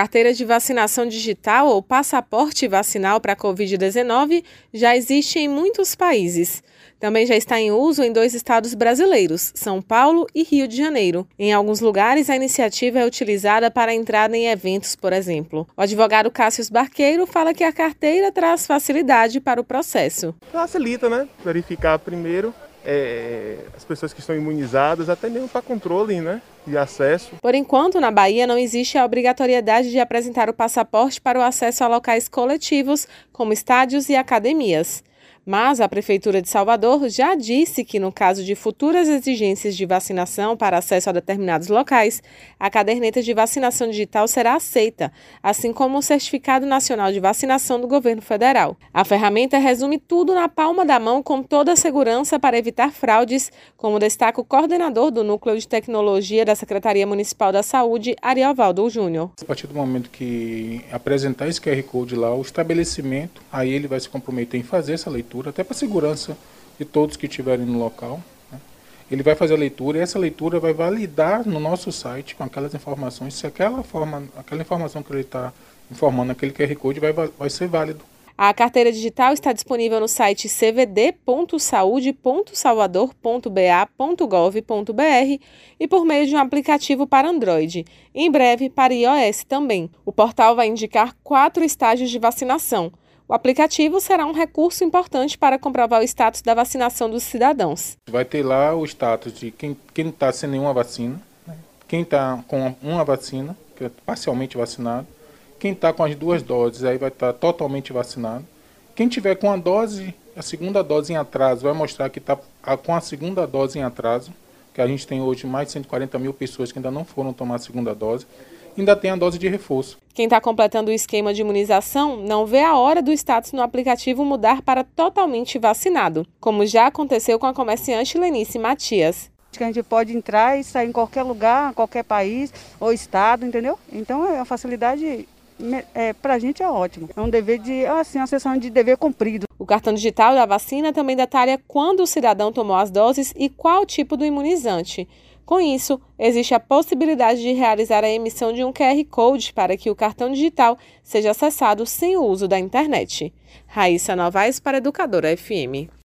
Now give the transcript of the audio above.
carteira de vacinação digital ou passaporte vacinal para a Covid-19 já existe em muitos países. Também já está em uso em dois estados brasileiros, São Paulo e Rio de Janeiro. Em alguns lugares, a iniciativa é utilizada para entrada em eventos, por exemplo. O advogado Cássio Barqueiro fala que a carteira traz facilidade para o processo. Facilita, né? Verificar primeiro é, as pessoas que estão imunizadas, até mesmo para controle né, de acesso. Por enquanto, na Bahia não existe a obrigatoriedade de apresentar o passaporte para o acesso a locais coletivos, como estádios e academias. Mas a Prefeitura de Salvador já disse que, no caso de futuras exigências de vacinação para acesso a determinados locais, a caderneta de vacinação digital será aceita, assim como o Certificado Nacional de Vacinação do Governo Federal. A ferramenta resume tudo na palma da mão com toda a segurança para evitar fraudes, como destaca o coordenador do Núcleo de Tecnologia da Secretaria Municipal da Saúde, Ariovaldo Júnior. A partir do momento que apresentar esse QR Code lá, o estabelecimento, aí ele vai se comprometer em fazer essa leitura até para segurança de todos que estiverem no local. Né? Ele vai fazer a leitura e essa leitura vai validar no nosso site com aquelas informações se aquela, forma, aquela informação que ele está informando, aquele QR Code, vai, vai ser válido. A carteira digital está disponível no site cvd.saude.salvador.ba.gov.br e por meio de um aplicativo para Android. Em breve, para iOS também. O portal vai indicar quatro estágios de vacinação. O aplicativo será um recurso importante para comprovar o status da vacinação dos cidadãos. Vai ter lá o status de quem está sem nenhuma vacina, quem está com uma vacina, que é parcialmente vacinado, quem está com as duas doses, aí vai estar tá totalmente vacinado. Quem tiver com a dose, a segunda dose em atraso, vai mostrar que está com a segunda dose em atraso, que a gente tem hoje mais de 140 mil pessoas que ainda não foram tomar a segunda dose ainda tem a dose de reforço. Quem está completando o esquema de imunização não vê a hora do status no aplicativo mudar para totalmente vacinado, como já aconteceu com a comerciante Lenice Matias. Que a gente pode entrar e sair em qualquer lugar, qualquer país ou estado, entendeu? Então é uma facilidade é, para a gente é ótimo. É um dever de, assim, uma sessão de dever cumprido. O cartão digital da vacina também detalha quando o cidadão tomou as doses e qual tipo do imunizante. Com isso, existe a possibilidade de realizar a emissão de um QR Code para que o cartão digital seja acessado sem o uso da internet. Raíssa Novaes para Educadora FM.